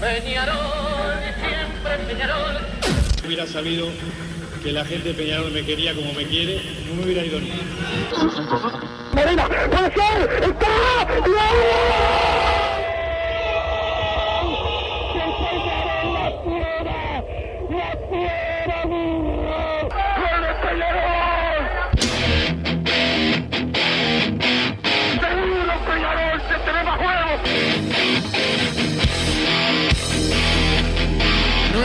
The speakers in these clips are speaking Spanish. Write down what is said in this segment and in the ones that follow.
Peñarol, siempre Peñarol. Hubiera sabido que la gente de Peñarol me quería como me quiere, no me hubiera ido ni. Ser, está,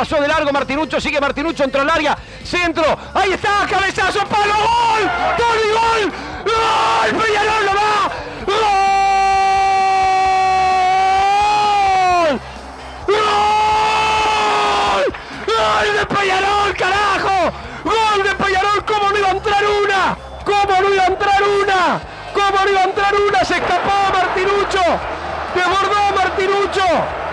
Pasó de largo, Martinucho sigue Martinucho, entró al área, centro, ahí está, cabezazo, palo, gol, Tony, gol, gol, Peñarol lo va, gol, gol, gol de Peñarol, carajo, gol de Peñarol, ¿cómo no iba a entrar una? ¿Cómo no iba a entrar una? ¿Cómo no iba a entrar una? Se escapó Martinucho, desbordó Martinucho,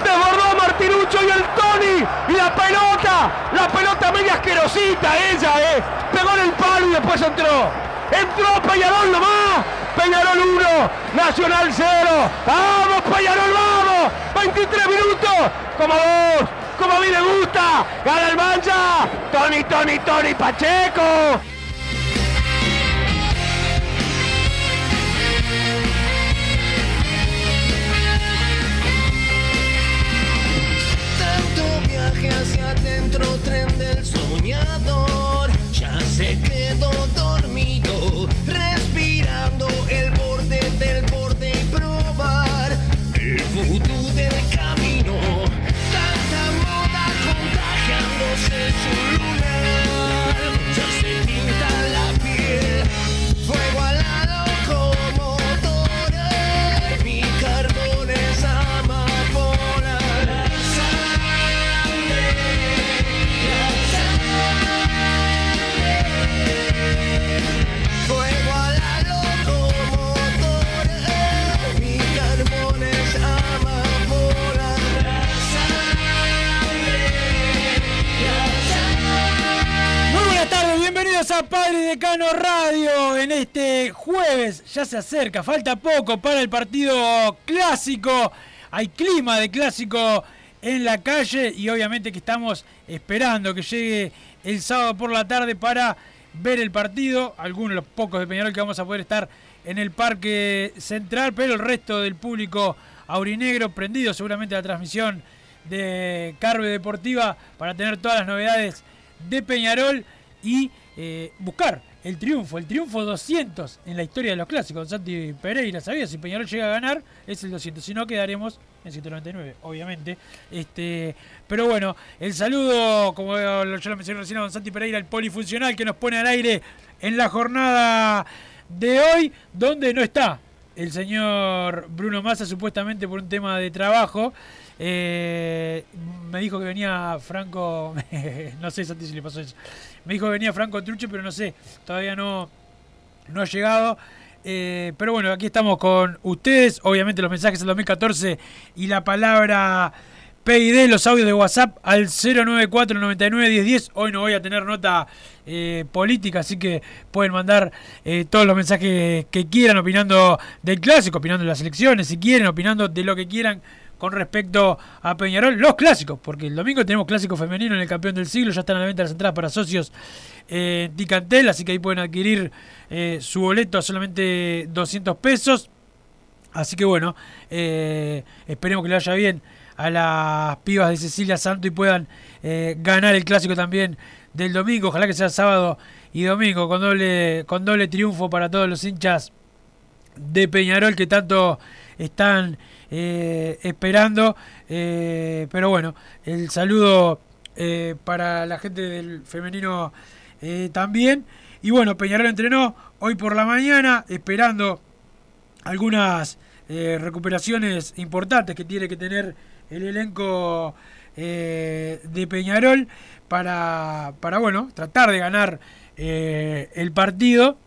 desbordó Martinucho y el Tony y la pelota, la pelota media asquerosita ella, eh, pegó en el palo y después entró, entró Peñarol nomás, Peñarol 1, Nacional 0, vamos Peñarol, vamos, 23 minutos, como vos, como a mí me gusta, gana el mancha, Tony, Tony, Tony Pacheco. A Padre Decano Radio en este jueves. Ya se acerca, falta poco para el partido clásico. Hay clima de clásico en la calle y obviamente que estamos esperando que llegue el sábado por la tarde para ver el partido. Algunos de los pocos de Peñarol que vamos a poder estar en el Parque Central, pero el resto del público aurinegro prendido seguramente la transmisión de Carve Deportiva para tener todas las novedades de Peñarol y eh, buscar el triunfo, el triunfo 200 en la historia de los clásicos. Santi Pereira, ¿sabía? Si Peñarol llega a ganar, es el 200. Si no, quedaremos en 199, obviamente. Este, pero bueno, el saludo, como yo lo mencioné recién a don Santi Pereira, el polifuncional que nos pone al aire en la jornada de hoy, donde no está el señor Bruno Massa, supuestamente por un tema de trabajo. Eh, me dijo que venía Franco, no sé Santi si le pasó eso. Me dijo que venía Franco Truche, pero no sé, todavía no, no ha llegado. Eh, pero bueno, aquí estamos con ustedes. Obviamente los mensajes del 2014 y la palabra PID, los audios de WhatsApp al 094 99 1010. Hoy no voy a tener nota eh, política, así que pueden mandar eh, todos los mensajes que quieran, opinando del clásico, opinando de las elecciones, si quieren, opinando de lo que quieran con respecto a Peñarol, los clásicos, porque el domingo tenemos clásico femenino en el campeón del siglo, ya están a la venta las entradas para socios eh, Ticantel, así que ahí pueden adquirir eh, su boleto a solamente 200 pesos. Así que bueno, eh, esperemos que le vaya bien a las pibas de Cecilia Santo y puedan ganar el clásico también del domingo. Ojalá que sea sábado y domingo con doble, con doble triunfo para todos los hinchas de Peñarol que tanto están eh, esperando. Eh, pero bueno, el saludo eh, para la gente del femenino también. Y bueno, Peñarol entrenó hoy por la mañana esperando algunas recuperaciones importantes que tiene que tener el elenco de Peñarol para, para, bueno, tratar de ganar el partido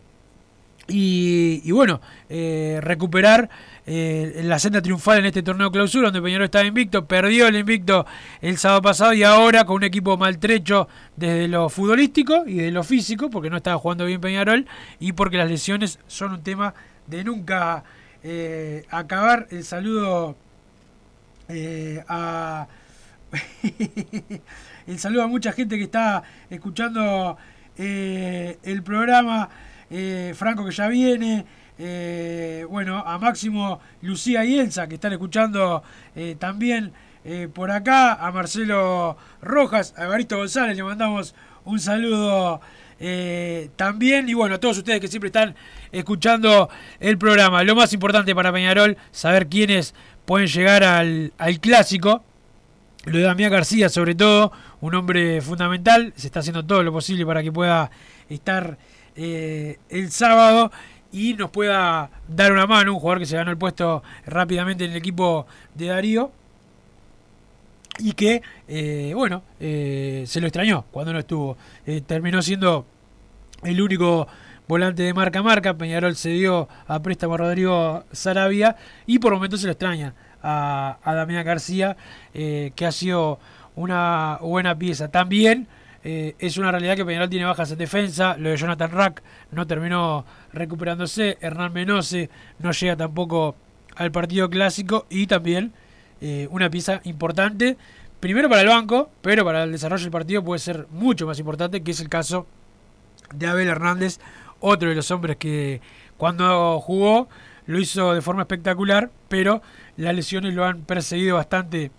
y, bueno, recuperar eh, la senda triunfal en este torneo clausura, donde Peñarol estaba invicto, perdió el invicto el sábado pasado y ahora con un equipo maltrecho desde lo futbolístico y de lo físico, porque no estaba jugando bien Peñarol y porque las lesiones son un tema de nunca eh, acabar. El saludo eh, el saludo a mucha gente que está escuchando el programa. Franco que ya viene. Eh, bueno, a Máximo, Lucía y Elsa, que están escuchando eh, también eh, por acá, a Marcelo Rojas, a Evaristo González, le mandamos un saludo también, y bueno, a todos ustedes que siempre están escuchando el programa. Lo más importante para Peñarol, saber quiénes pueden llegar al, al clásico. Lo de Damián García, sobre todo, un hombre fundamental, se está haciendo todo lo posible para que pueda estar el sábado y nos pueda dar una mano, un jugador que se ganó el puesto rápidamente en el equipo de Darío y que, eh, bueno, eh, se lo extrañó cuando no estuvo. Eh, terminó siendo el único volante de marca a marca. Peñarol se dio a préstamo a Rodrigo Sarabia y por momentos se lo extraña a, a Damián García, que ha sido una buena pieza. También eh, es una realidad que Peñarol tiene bajas en defensa. Lo de Jonathan Rack no terminó recuperándose. Hernán Menose no llega tampoco al partido clásico. Y también eh, una pieza importante. Primero para el banco, pero para el desarrollo del partido puede ser mucho más importante, que es el caso de Abel Hernández, otro de los hombres que cuando jugó lo hizo de forma espectacular, pero las lesiones lo han perseguido bastante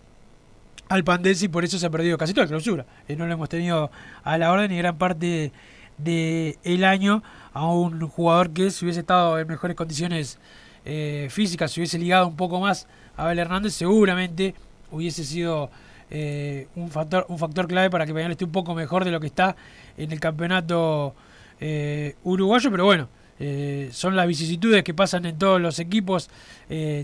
al Pandense y por eso se ha perdido casi toda la clausura. Eh, no lo hemos tenido a la orden y gran parte del el año a un jugador que si hubiese estado en mejores condiciones eh, físicas, si hubiese ligado un poco más a Abel Hernández, seguramente hubiese sido eh, un factor un factor clave para que Peñarol esté un poco mejor de lo que está en el campeonato uruguayo, pero bueno, son las vicisitudes que pasan en todos los equipos,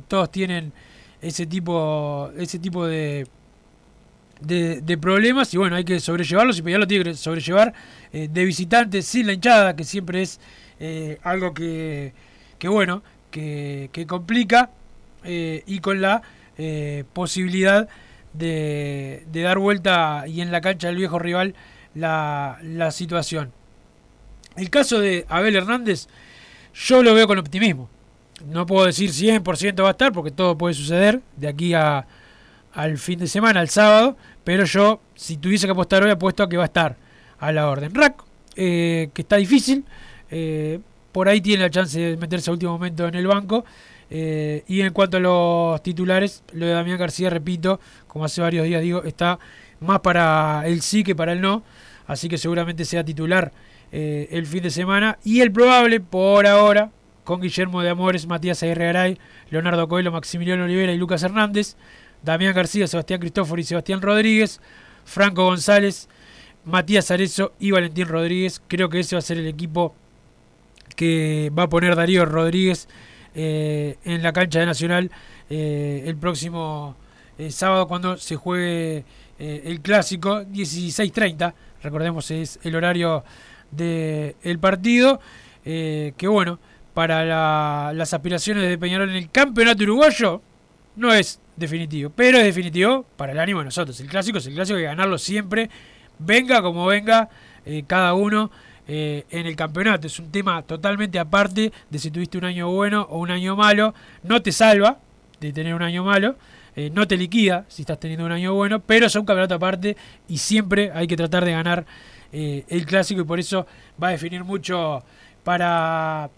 todos tienen ese tipo ese tipo de de, problemas y bueno, hay que sobrellevarlos y ya lo tiene que sobrellevar eh, de visitante sin la hinchada, que siempre es eh, algo que, que, bueno, que, que complica eh, y con la posibilidad de, de, dar vuelta y en la cancha del viejo rival la, la situación. El caso de Abel Hernández, yo lo veo con optimismo. No puedo decir 100% va a estar porque todo puede suceder de aquí a, al fin de semana, al sábado, pero yo, si tuviese que apostar hoy, apuesto a que va a estar a la orden. Rack, eh, que está difícil, eh, por ahí tiene la chance de meterse a último momento en el banco. Eh, y en cuanto a los titulares, lo de Damián García, repito, como hace varios días digo, está más para el sí que para el no, así que seguramente sea titular el fin de semana. Y el probable, por ahora, con Guillermo de Amores, Matías Aguirre Leonardo Coelho, Maximiliano Olivera y Lucas Hernández. Damián García, Sebastián Cristóforo y Sebastián Rodríguez, Franco González, Matías Arezo y Valentín Rodríguez. Creo que ese va a ser el equipo que va a poner Darío Rodríguez eh, en la cancha de Nacional eh, el próximo eh, sábado cuando se juegue el clásico 16.30. Recordemos es el horario del partido. que bueno, para las aspiraciones de Peñarol en el campeonato uruguayo no es definitivo. Pero es definitivo para el ánimo de nosotros. El clásico es el clásico, hay que ganarlo siempre, venga como venga eh, cada uno eh, en el campeonato. Es un tema totalmente aparte de si tuviste un año bueno o un año malo. No te salva de tener un año malo. Eh, no te liquida si estás teniendo un año bueno, pero es un campeonato aparte y siempre hay que tratar de ganar el clásico y por eso va a definir mucho para,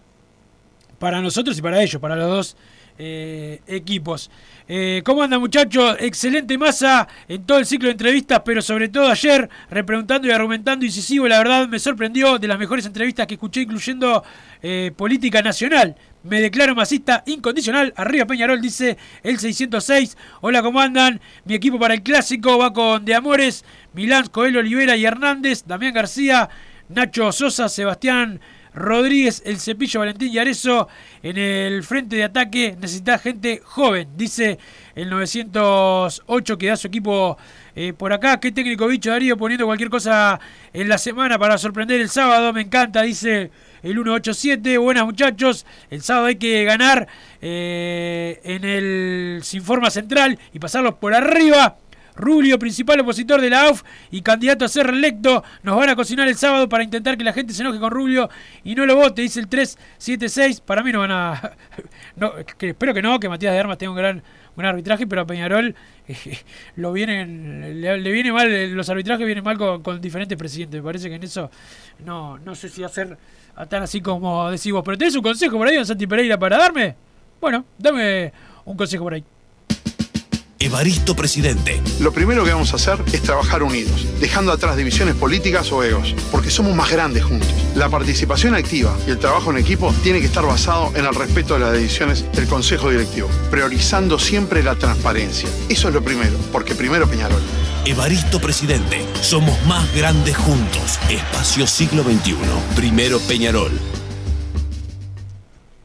para nosotros y para ellos, para los dos equipos. Eh, ¿Cómo anda muchachos? Excelente masa en todo el ciclo de entrevistas, pero sobre todo ayer, repreguntando y argumentando incisivo, la verdad me sorprendió de las mejores entrevistas que escuché, incluyendo eh, política nacional. Me declaro masista incondicional. Arriba Peñarol dice el 606. Hola, ¿cómo andan? Mi equipo para el clásico va con De Amores, Milán, Coelho, Olivera y Hernández, Damián García, Nacho Sosa, Sebastián Rodríguez, El Cepillo, Valentín y Arezo. En el frente de ataque necesita gente joven, dice el 908 que da su equipo eh, por acá. Qué técnico bicho Darío poniendo cualquier cosa en la semana para sorprender el sábado. Me encanta, dice el 187. Buenas muchachos, el sábado hay que ganar eh, en el Sinforma Central y pasarlos por arriba. Rubio, principal opositor de la AUF y candidato a ser reelecto, nos van a cocinar el sábado para intentar que la gente se enoje con Rubio y no lo vote, dice el 376. Para mí no van a. No, espero que no, que Matías de Armas tenga un gran, un arbitraje, pero a Peñarol eh, lo vienen, le, viene mal, los arbitrajes vienen mal con, diferentes presidentes. Me parece que en eso no, no sé si hacer a tan así como decís vos. Pero tenés un consejo por ahí, don Santi Pereira, para darme. Bueno, dame un consejo por ahí. Evaristo Presidente. Lo primero que vamos a hacer es trabajar unidos, dejando atrás divisiones políticas o egos, porque somos más grandes juntos. La participación activa y el trabajo en equipo tiene que estar basado en el respeto de las decisiones del Consejo Directivo, priorizando siempre la transparencia. Eso es lo primero, porque primero Peñarol. Evaristo Presidente. Somos más grandes juntos. Espacio Siglo XXI. Primero Peñarol.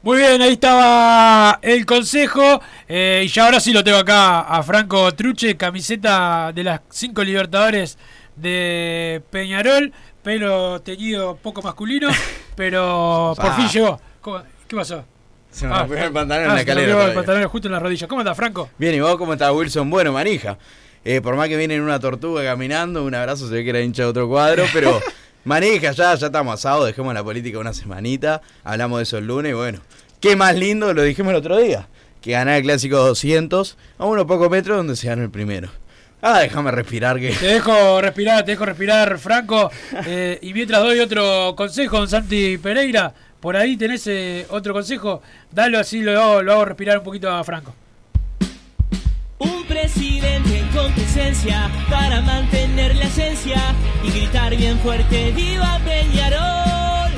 Muy bien, ahí estaba el consejo. eh, y ya ahora sí lo tengo acá a Franco Truche, camiseta de las cinco Libertadores de Peñarol, pelo teñido poco masculino, pero por Ah. fin llegó. ¿Cómo- ¿Qué pasó? Se me Ah, rompió el pantalón en ah, la escalera. el pantalón justo en la rodilla. ¿Cómo anda, Franco? Bien, ¿y vos cómo estás, Wilson? Bueno, manija. Eh, por más que viene en una tortuga caminando, un abrazo, se ve que era hincha de otro cuadro, pero manija, ya, ya estamos asados, dejemos la política una semanita, hablamos de eso el lunes y bueno, qué más lindo, lo dijimos el otro día, que ganar el clásico 200 a unos pocos metros donde se ganó el primero. Ah, déjame respirar que... Te dejo respirar, te dejo respirar, Franco. Eh, y mientras doy otro consejo, don Santi Pereira, por ahí tenés eh, otro consejo, dalo así, lo hago, lo hago respirar un poquito a Franco. Un presidente con presencia para mantener la esencia gritar bien fuerte ¡Viva Peñarol!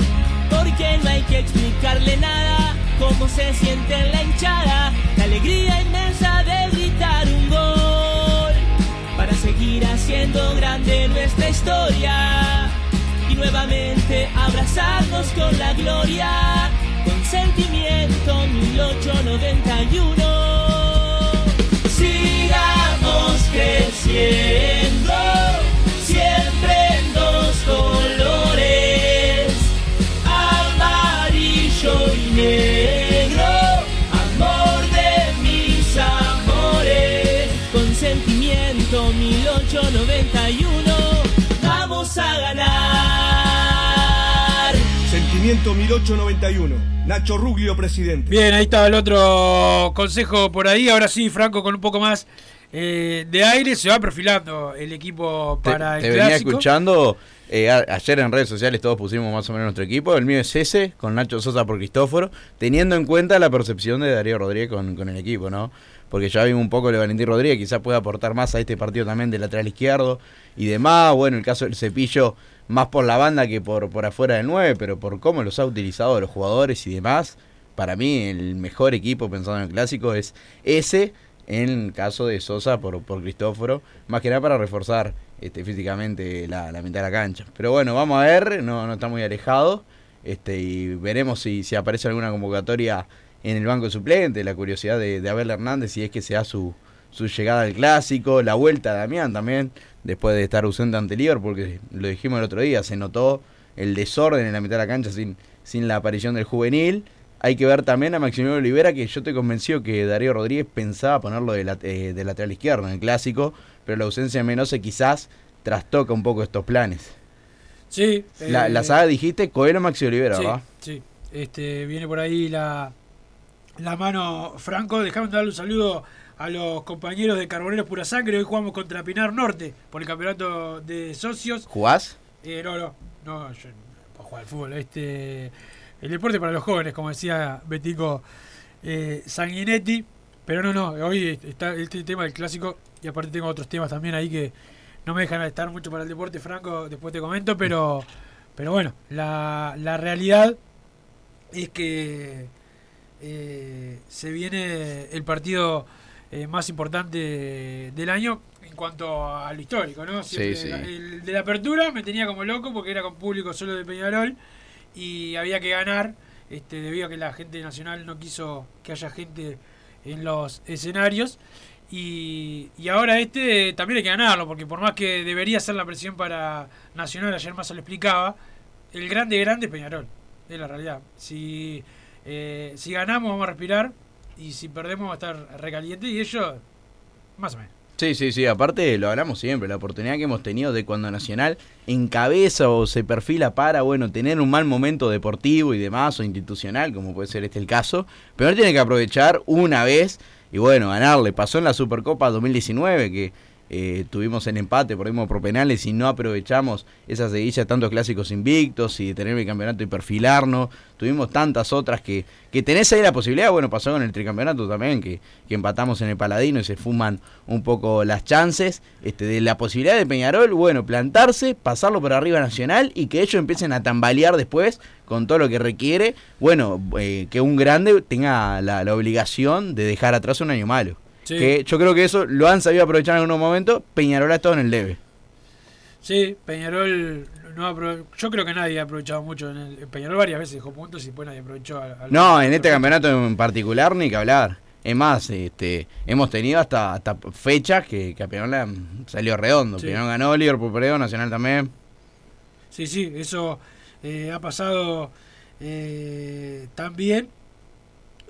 Porque no hay que explicarle nada cómo se siente en la hinchada, la alegría inmensa de gritar un gol. Para seguir haciendo grande nuestra historia. Y nuevamente abrazarnos con la gloria. Con sentimiento 1891. Sigamos creciendo, 1891, vamos a ganar. Sentimiento 1891. Nacho Ruglio, presidente. Bien, ahí estaba el otro consejo por ahí. Ahora sí, Franco, con un poco más eh, de aire, se va perfilando el equipo Te, para te el venía clásico. escuchando, eh, a- ayer en redes sociales todos pusimos más o menos nuestro equipo, el mío es ese, con Nacho Sosa por Cristóforo, teniendo en cuenta la percepción de Darío Rodríguez con, con el equipo, ¿no? Porque ya vimos un poco de Valentín Rodríguez, quizás pueda aportar más a este partido también de lateral izquierdo y demás, bueno, el caso del cepillo más por la banda que por, por afuera del 9, pero por cómo los ha utilizado los jugadores y demás, para mí el mejor equipo pensando en el clásico es ese, en el caso de Sosa por, por Cristóforo, más que nada para reforzar este, físicamente la, la mitad de la cancha. Pero bueno, vamos a ver, no, no está muy alejado, este, y veremos si, si aparece alguna convocatoria en el banco suplente, la curiosidad de, de Abel Hernández si es que sea su, su llegada al clásico, la vuelta de Damián también, después de estar ausente ante Liverpool, porque lo dijimos el otro día, se notó el desorden en la mitad de la cancha sin, sin la aparición del juvenil. Hay que ver también a Maximiliano Olivera, que yo estoy convencido que Darío Rodríguez pensaba ponerlo de, lat- eh, de lateral izquierdo en el clásico, pero la ausencia de Menose quizás trastoca un poco estos planes. Sí. La, eh, la saga dijiste Coelho Maxi Olivera, sí, ¿verdad? Sí, este, viene por ahí la, la mano Franco. Dejame darle un saludo a los compañeros de Carboneros Pura Sangre. Hoy jugamos contra Pinar Norte por el campeonato de socios. ¿Jugás? Eh, no, no, no, yo no puedo jugar al fútbol. Este, el deporte para los jóvenes, como decía Betico eh, Sanguinetti. Pero no, no, hoy está este tema del clásico y aparte tengo otros temas también ahí que no me dejan estar mucho para el deporte franco, después te comento, pero, pero bueno, la, la realidad es que eh, se viene el partido eh, más importante del año en cuanto a lo histórico, ¿no? Sí, sí. El de la apertura me tenía como loco porque era con público solo de Peñarol y había que ganar este, debido a que la gente nacional no quiso que haya gente en los escenarios. Y, y ahora este también hay que ganarlo, porque por más que debería ser la presión para Nacional, ayer más se lo explicaba, el grande grande es Peñarol, es la realidad. Si, eh, si ganamos vamos a respirar. Y si perdemos va a estar recaliente. Y ellos más o menos. Sí, sí, sí, aparte lo hablamos siempre, la oportunidad que hemos tenido de cuando Nacional encabeza o se perfila para, bueno, tener un mal momento deportivo y demás, o institucional, como puede ser este el caso, pero tiene que aprovechar una vez y bueno, ganarle. Pasó en la Supercopa 2019 que eh, tuvimos el empate, perdimos por penales y no aprovechamos esa seguilla de tantos clásicos invictos y de tener el campeonato y perfilarnos. Tuvimos tantas otras que, que tenés ahí la posibilidad. Bueno, pasó con el tricampeonato también, que, que empatamos en el Paladino y se fuman un poco las chances este, de la posibilidad de Peñarol, bueno, plantarse, pasarlo por arriba Nacional y que ellos empiecen a tambalear después con todo lo que requiere. Bueno, eh, que un grande tenga la, la obligación de dejar atrás un año malo. Sí. Que yo creo que eso lo han sabido aprovechar en algunos momentos. Peñarol ha estado en el leve. Sí, Peñarol, no apro- yo creo que nadie ha aprovechado mucho. En el, Peñarol varias veces dejó puntos y después nadie aprovechó. al- al- No, en este campeonato en particular ni que hablar. Es más, este, hemos tenido hasta, hasta fechas que, que a Peñarol salido redondo. Sí. Peñarol ganó, Liverpool perdió, Nacional también. Sí, sí, eso eh, ha pasado eh, también.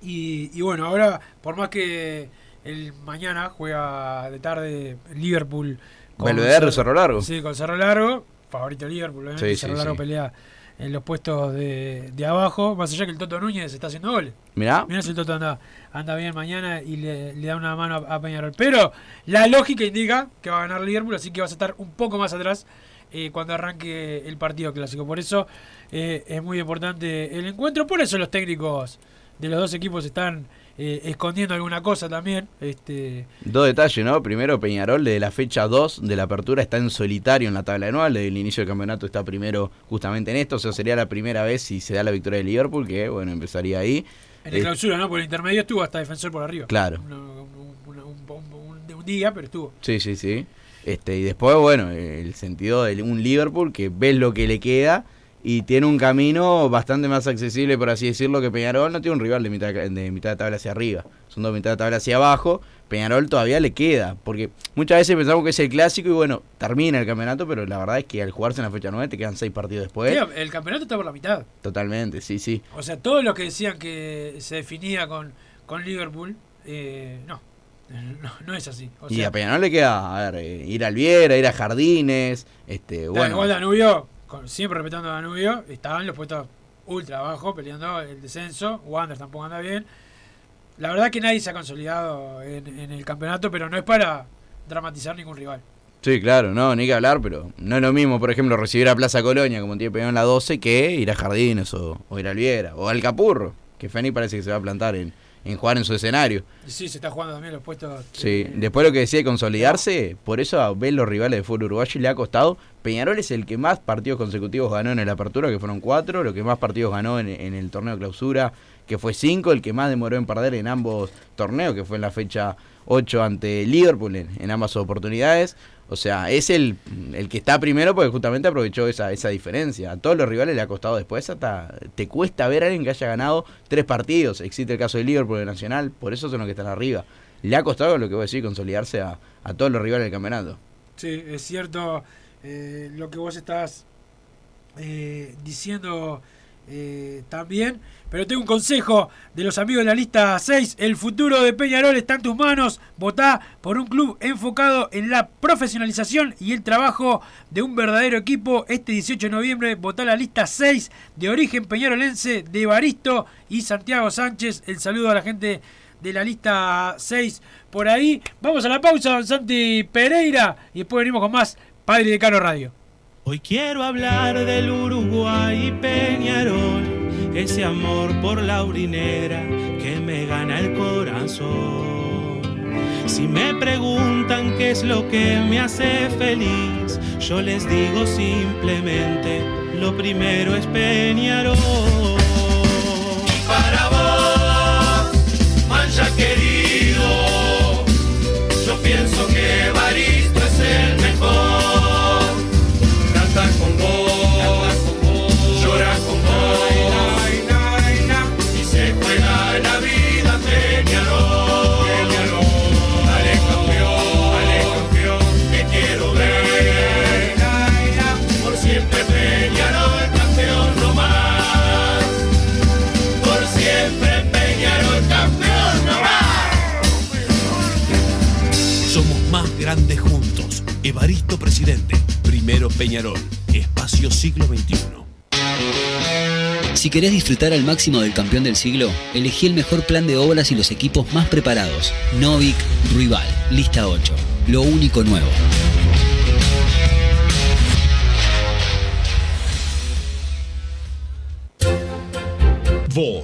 Y, y bueno, ahora, por más que el mañana juega de tarde Liverpool Belvedere, Cerro Largo. Sí, con Cerro Largo, favorito Liverpool, obviamente. Sí, Cerro sí, Largo sí. pelea en los puestos de, de abajo, más allá que el Toto Núñez está haciendo goles. Mirá. Mirá si el Toto anda, anda bien mañana y le, le da una mano a, a Peñarol. Pero la lógica indica que va a ganar Liverpool, así que vas a estar un poco más atrás eh, cuando arranque el partido clásico. Por eso eh, es muy importante el encuentro. Por eso los técnicos de los dos equipos están eh, escondiendo alguna cosa también. Este, Dos detalles, ¿no? Primero, Peñarol, desde la fecha 2 de la apertura, está en solitario en la tabla anual. Desde el inicio del campeonato está primero justamente en esto. O sea, sería la primera vez si se da la victoria de Liverpool, que, bueno, empezaría ahí. en el Eh, clausura, ¿no? Por el intermedio estuvo hasta defensor por arriba. Claro. Una- un, un- un- un- un día, pero estuvo. Sí, sí, sí. Este, y después, bueno, el sentido de un Liverpool que ves lo que le queda y tiene un camino bastante más accesible, por así decirlo, que Peñarol. No tiene un rival de mitad de, mitad de tabla hacia arriba. Son dos mitad de tabla hacia abajo. Peñarol todavía le queda. Porque muchas veces pensamos que es el clásico y bueno, termina el campeonato, pero la verdad es que al jugarse en la fecha 9 te quedan seis partidos después. Tío, el campeonato está por la mitad. Totalmente, sí, sí. O sea, todos los que decían que se definía con, con Liverpool, eh, no, no, no es así. O y a Peñarol le queda, a ver, eh, ir al Viera, ir a Jardines, este, Bueno, Danubio, siempre respetando a Danubio, estaban los puestos ultra abajo peleando el descenso. Wander tampoco anda bien. La verdad que nadie se ha consolidado en, en el campeonato, pero no es para dramatizar ningún rival. Sí, claro, no, ni que hablar, pero no es lo mismo, por ejemplo, recibir a Plaza Colonia como tiene Peñarol en la 12 que ir a Jardines o, ir al Viera o al Capurro, que Feni parece que se va a plantar en, en jugar en su escenario. Sí, se está jugando también los puestos. Sí, eh, después lo que decía de consolidarse, por eso a ver los rivales de fútbol uruguayo le ha costado. Peñarol es el que más partidos consecutivos ganó en el apertura, que fueron cuatro, lo que más partidos ganó en, en el torneo de clausura, que fue cinco, el que más demoró en perder en ambos torneos, que fue en la fecha 8 ante Liverpool en, ambas oportunidades. O sea, es el, el que está primero porque justamente aprovechó esa, esa diferencia. A todos los rivales le ha costado después hasta... Te cuesta ver a alguien que haya ganado tres partidos. Existe el caso de Liverpool, de Nacional, por eso son los que están arriba. Le ha costado, lo que voy a decir, consolidarse a, a todos los rivales del campeonato. Sí, es cierto eh, lo que vos estás eh, diciendo eh, también. Pero tengo un consejo de los amigos de la lista 6. El futuro de Peñarol está en tus manos. Votá por un club enfocado en la profesionalización y el trabajo de un verdadero equipo. Este 18 de noviembre votá la lista 6 de origen peñarolense de Baristo y Santiago Sánchez. El saludo a la gente de la lista 6 por ahí. Vamos a la pausa, don Santi Pereira. Y después venimos con más Padre de Cano Radio. Hoy quiero hablar del Uruguay y Peñarol, ese amor por la urinera que me gana el corazón. Si me preguntan qué es lo que me hace feliz, yo les digo simplemente, lo primero es Peñarol. Y para vos, Peñarol. Espacio siglo XXI. Si querés disfrutar al máximo del campeón del siglo, elegí el mejor plan de obras y los equipos más preparados. Novik Rival, lista 8. Lo único nuevo. Vos,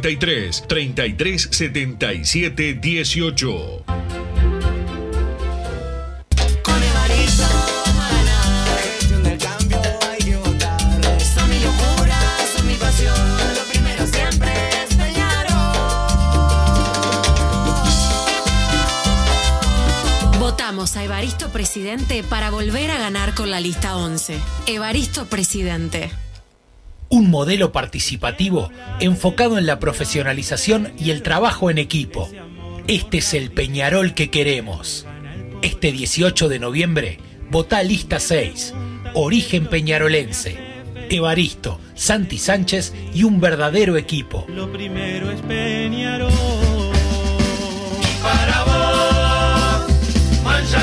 3377 18. Con Evaristo ganar, gestión del cambio hay que votar. Son mi locura, son mi pasión, lo primero siempre es Peñarol. Votamos a Evaristo Presidente para volver a ganar con la lista 11. Evaristo Presidente. Un modelo participativo enfocado en la profesionalización y el trabajo en equipo. Este es el Peñarol que queremos. Este 18 de noviembre, vota lista 6. Origen peñarolense. Evaristo, Santi Sánchez y un verdadero equipo. Lo primero es Peñarol. Para vos, mancha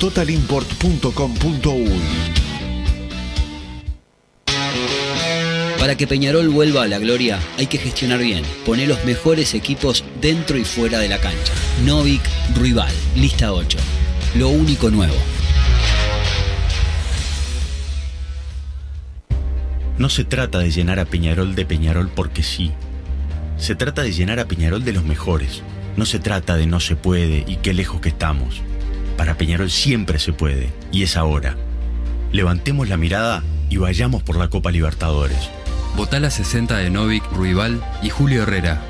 www.totalimport.com.uy. Para que Peñarol vuelva a la gloria, hay que gestionar bien. Poner los mejores equipos dentro y fuera de la cancha. Novik Rival, lista 8. Lo único nuevo. No se trata de llenar a Peñarol de Peñarol porque sí. Se trata de llenar a Peñarol de los mejores. No se trata de no se puede y qué lejos que estamos. Para Peñarol siempre se puede y es ahora. Levantemos la mirada y vayamos por la Copa Libertadores. Votá la 60 de Novik, Ruibal y Julio Herrera.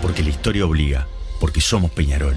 Porque la historia obliga, porque somos Peñarol.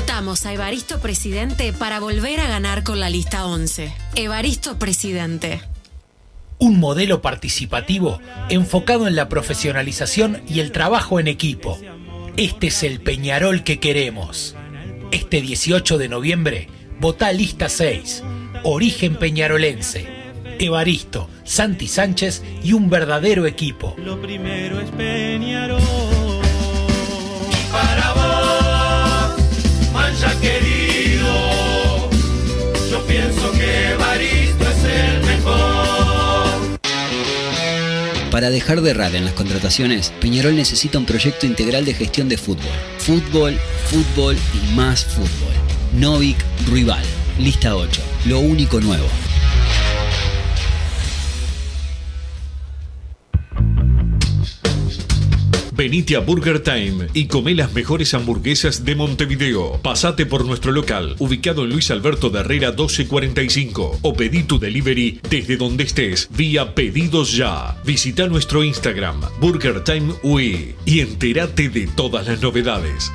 Votamos a Evaristo Presidente para volver a ganar con la lista 11. Evaristo Presidente. un modelo participativo enfocado en la profesionalización y el trabajo en equipo. Este es el Peñarol que queremos. Este 18 de noviembre, vota lista 6, Origen Peñarolense, Evaristo, Santi Sánchez y un verdadero equipo. Lo primero es Peñarol. Para vos, pienso que Baristo es el mejor. Para dejar de errar en las contrataciones, Peñarol necesita un proyecto integral de gestión de fútbol. Fútbol, fútbol y más fútbol. Novik Ruibal, lista 8. Lo único nuevo. Venite a Burger Time y come las mejores hamburguesas de Montevideo. Pasate por nuestro local, ubicado en Luis Alberto de Herrera 1245, o pedí tu delivery desde donde estés, vía Pedidos Ya. Visita nuestro Instagram, Burger Time UI, y entérate de todas las novedades.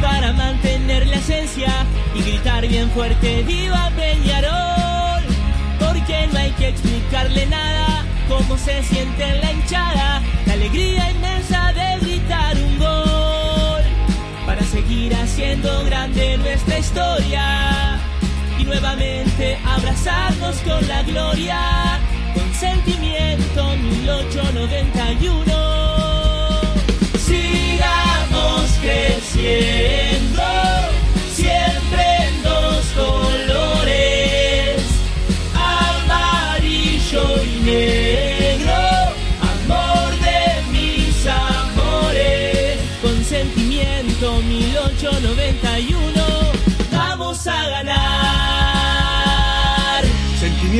Para mantener la esencia y gritar bien fuerte ¡Viva Peñarol! Nada cómo se siente en la hinchada, la alegría inmensa de gritar un gol para seguir haciendo grande nuestra historia. Y nuevamente abrazarnos con la gloria con sentimiento 1891 sigamos creciendo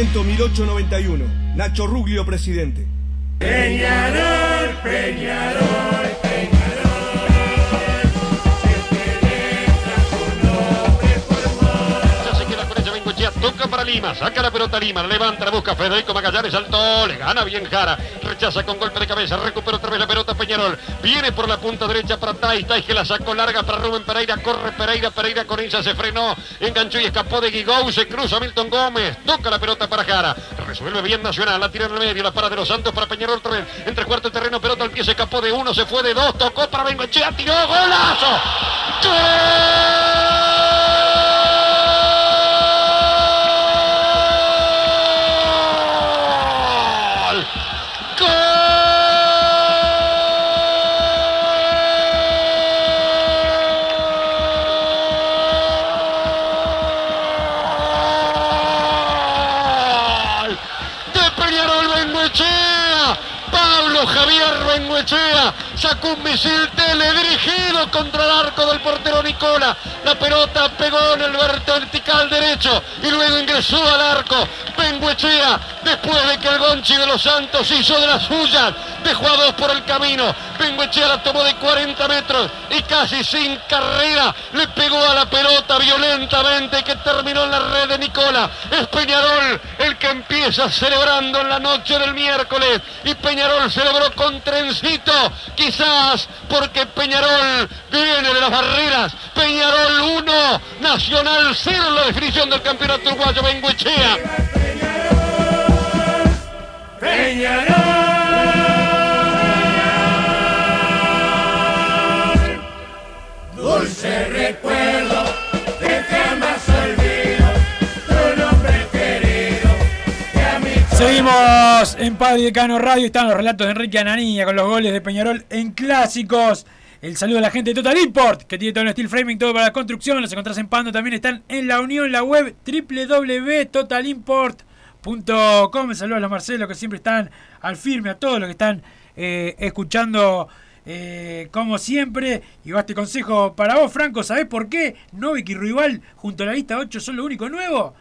Sentimiento 1891. Nacho Ruglio, presidente. Peñarol, Peñarol, toca para Lima, saca la pelota Lima, levanta, busca Federico Magallanes, saltó, le gana bien Jara, rechaza con golpe de cabeza, recupera otra vez la pelota Peñarol, viene por la punta derecha para Tais, Tais que la sacó larga para Rubén Pereira, corre Pereira, Pereira con ella se frenó, enganchó y escapó de Guigou, se cruza Milton Gómez, toca la pelota para Jara, resuelve bien Nacional, la tira en el medio, la para de los Santos para Peñarol vez, entre cuarto terreno, pelota al pie, se escapó de uno, se fue de dos, tocó para Bengochea, tiró, golazo, ¡Gol! Javier Bengoechea sacó un misil teledirigido contra el arco del portero Nicola. La pelota pegó en el vertical derecho y luego ingresó al arco. Bengoechea, después de que el Gonchi de los Santos hizo de las suyas, dejó a dos por el camino. Bengoechea la tomó de 40 metros y casi sin carrera le pegó a la pelota violentamente que terminó en la red de Nicola. Es Peñarol el que empieza celebrando en la noche del miércoles y Peñarol celebró con trencito, quizás porque Peñarol viene de las barreras. Peñarol 1, Nacional 0 en la definición del campeonato uruguayo Bengoechea. Dulce recuerdo que jamás olvido tu nombre querido Seguimos en Padre Decano Radio. Están los relatos de Enrique Ananía con los goles de Peñarol en clásicos. El saludo a la gente de Total Import, que tiene todo el steel framing, todo para la construcción. Los encontrás en Pando. También están en la unión, la web www.totalimport.com. El saludo a los Marcelos que siempre están al firme, a todos los que están eh, escuchando eh, como siempre. Y va este consejo para vos, Franco. ¿Sabés por qué Novik y Rival junto a la lista 8 son lo único nuevo?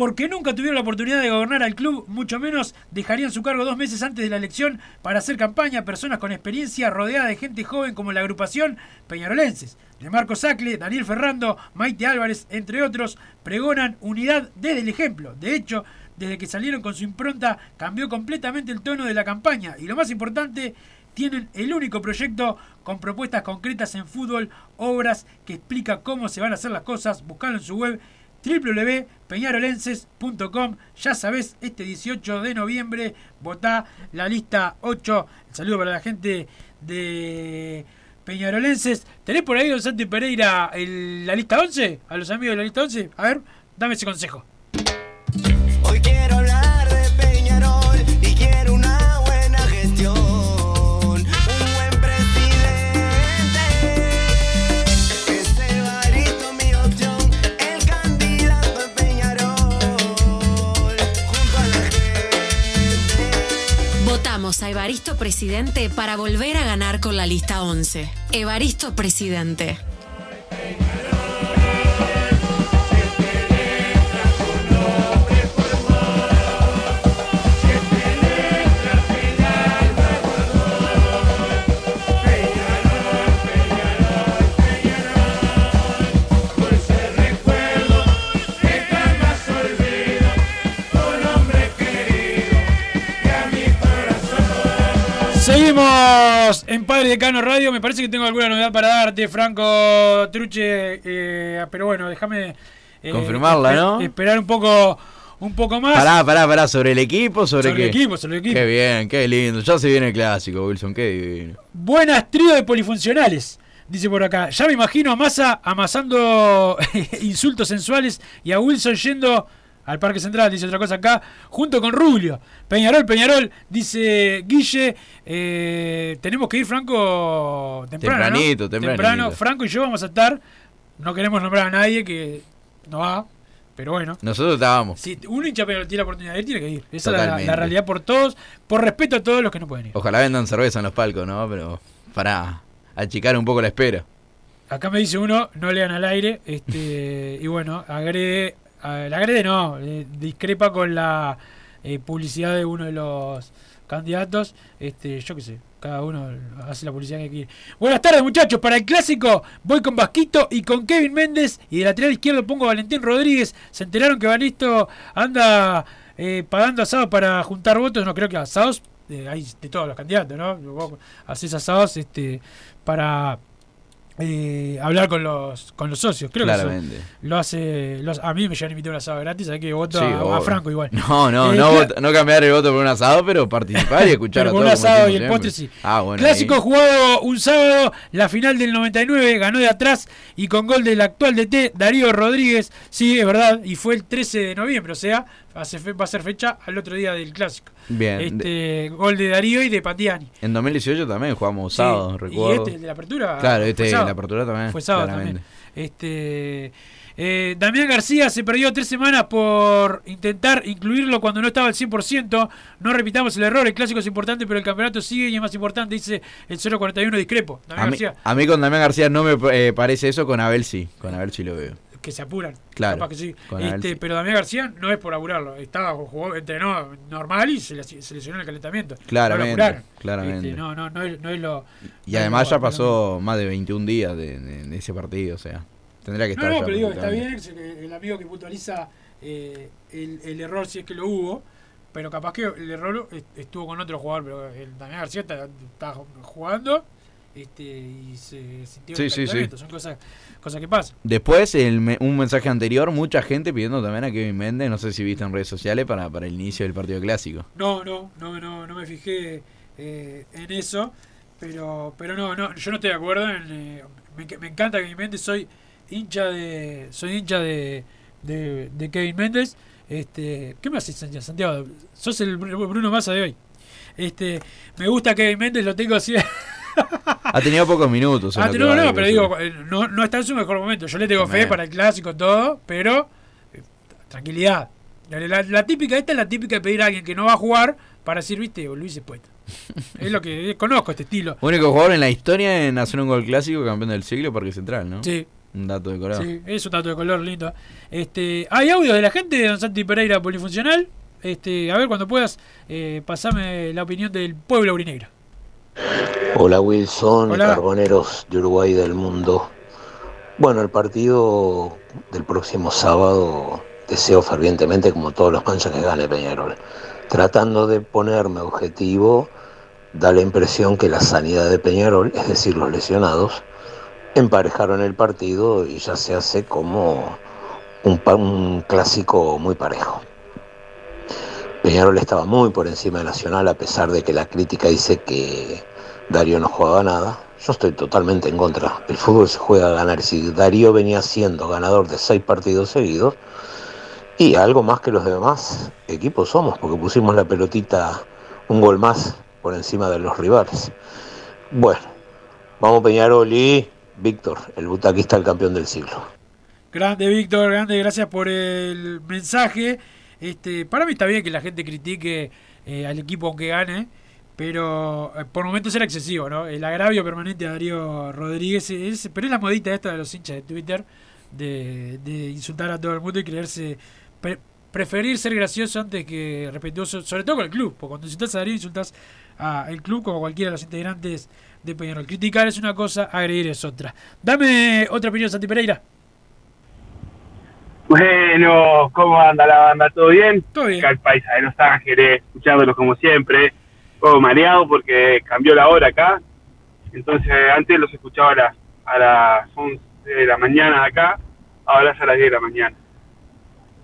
Porque nunca tuvieron la oportunidad de gobernar al club, mucho menos dejarían su cargo dos meses antes de la elección para hacer campaña personas con experiencia rodeada de gente joven como la agrupación Peñarolenses. De Marco Sacle, Daniel Ferrando, Maite Álvarez, entre otros, pregonan unidad desde el ejemplo. De hecho, desde que salieron con su impronta cambió completamente el tono de la campaña y lo más importante, tienen el único proyecto con propuestas concretas en fútbol, obras que explica cómo se van a hacer las cosas. Buscalo en su web www.peñarolenses.com. Ya sabes, este 18 de noviembre votá la lista 8. El saludo para la gente de Peñarolenses. ¿Tenés por ahí, don Santi Pereira, el- la lista 11? A los amigos de la lista 11. A ver, dame ese consejo. Hoy quiero A Evaristo Presidente para volver a ganar con la lista 11. Evaristo Presidente. Seguimos en Padre Decano Radio. Me parece que tengo alguna novedad para darte, Franco Truche. eh, pero bueno, déjame. eh, Confirmarla, ¿no? Esperar un poco, un poco más. Pará, pará, pará, sobre el equipo, sobre, Sobre qué. el equipo, sobre el equipo. Qué bien, qué lindo. Ya se viene el clásico, Wilson, qué divino. Buenas trío de polifuncionales. Dice por acá. Ya me imagino a Massa amasando insultos sensuales y a Wilson yendo al Parque Central, dice otra cosa acá, junto con Rubio. Peñarol, Peñarol, dice Guille. eh, tenemos que ir, Franco, temprano. ¿no? Tempranito, tempranito. Temprano. Franco y yo vamos a estar. No queremos nombrar a nadie que no va, pero bueno. Nosotros estábamos. Si un hincha Peñarol tiene la oportunidad de ir, tiene que ir. Esa es la, la realidad por todos, por respeto a todos los que no pueden ir. Ojalá vendan cerveza en los palcos, ¿no? Pero para achicar un poco la espera. Acá me dice uno, no lean al aire, este y bueno, agrede, a- la agrede no, eh, discrepa con la eh, publicidad de uno de los candidatos, este, yo qué sé, cada uno hace la publicidad que quiere. Buenas tardes muchachos, para el clásico voy con Vasquito y con Kevin Méndez y de lateral izquierdo pongo a Valentín Rodríguez, se enteraron que Balisto anda eh, pagando asados para juntar votos, no creo que asados, eh, de todos los candidatos, ¿no? Haces asados este, para eh, hablar con los con los socios. Creo Claramente. que eso lo hace. los- a mí me llegan a invitar un asado gratis, hay que voto Sí, a. Franco igual. No, no, Eh, no, vot- no cambiar el voto por un asado, pero participar y escuchar pero a todos. un asado y el postre sí. Ah, bueno. Clásico ahí. jugado un sábado, la final del 99, ganó de atrás y con gol del actual DT Darío Rodríguez. Sí, es verdad, y fue el 13 de noviembre, o sea, hace fe- va a ser fecha al otro día del clásico. Bien. Este, gol de Darío y de Patiani. En 2018 también jugamos Sí, sábado, y recuerdo. este, el de la apertura. Claro, este de la apertura también. Fue sábado claramente. también. Este, eh, Damián García se perdió tres semanas por intentar incluirlo cuando no estaba al 100%. No repitamos el error, el clásico es importante, pero el campeonato sigue y es más importante, dice el 041 discrepo. Damián A mí, García, a mí con Damián García no me eh, parece eso, con Abel sí. Con Abel sí lo veo. Que se apuran. Claro, Capaz que sí. Este. Pero Damián García no es por apurarlo. Estaba, jugó, entrenó normal y se, le- se lesionó en el calentamiento. Claramente, No apuraron. claramente. Este, no, no, no es, no es lo. Y no además lo- ya lo- pasó más de 21 días de, de- de ese partido, o sea, tendría que estar no, pero digo está bien el amigo que puntualiza eh, el, el error si es que lo hubo, pero capaz que el error est- estuvo con otro jugador, pero el Damián García está, está jugando este, y se sintió Sí, sí, son cosas, cosas que pasan. Después, el un mensaje anterior, mucha gente pidiendo también a Kevin Méndez, no sé si viste en redes sociales, para, para el inicio del partido clásico. No, no, no, no, no me fijé eh, en eso, pero pero no, no, yo no estoy de acuerdo. En, eh, me, me encanta Kevin Méndez, soy hincha de soy hincha de, de, de Kevin Méndez. Este, ¿qué me haces, Santiago? Sos el Bru- Bruno Massa de hoy. Este, me gusta Kevin Méndez, lo tengo así. Ha tenido pocos minutos. no, de pero digo, eh, no, no está en su mejor momento. Yo le tengo fe para el clásico, todo, pero eh, tranquilidad. La, típica, esta es la típica de pedir a alguien que no va a jugar para decir, viste, Luis es puesto. es lo que eh, conozco este estilo. Único jugador en la historia en hacer un gol clásico, campeón del siglo, Parque Central, ¿no? Sí. Un dato decorado. Sí, es un dato de color lindo. Este, hay audios de la gente de Don Santi Pereira Polifuncional. Este, a ver, cuando puedas, eh, pasame la opinión del pueblo aurinegro. Hola Wilson, Hola. Carboneros de Uruguay del mundo. Bueno, el partido del próximo sábado deseo fervientemente, como todos los canchas, que gane Peñarol. Tratando de ponerme objetivo da la impresión que la sanidad de Peñarol, es decir, los lesionados, emparejaron el partido y ya se hace como un clásico muy parejo. Peñarol estaba muy por encima de Nacional a pesar de que la crítica dice que Darío no jugaba nada. Yo estoy totalmente en contra. El fútbol se juega a ganar. Si Darío venía siendo ganador de seis partidos seguidos, y algo más que los demás equipos somos, porque pusimos la pelotita un gol más por encima de los rivales. Bueno, vamos Peñarol y Víctor, el butaquista, el campeón del siglo. Grande, Víctor, grande, gracias por el mensaje. Este, para mí está bien que la gente critique eh, al equipo aunque gane, pero eh, por momentos era excesivo, ¿no? El agravio permanente a Darío Rodríguez, es, pero es la modita esta de los hinchas de Twitter de, de insultar a todo el mundo y creerse, pre- preferir ser gracioso antes que respetuoso, sobre todo con el club, porque cuando insultas a Darío insultas al club como cualquiera de los integrantes de Peñarol. Criticar es una cosa, agredir es otra. Dame otra opinión, Santi Pereira. Bueno, ¿cómo anda la banda? ¿Todo bien? Todo bien. Acá el paisa de Los Ángeles, escuchándolos como siempre. Poco mareado porque cambió la hora acá. Entonces, antes los escuchaba a las, a las 11 de la mañana acá, ahora es a las 10 de la mañana.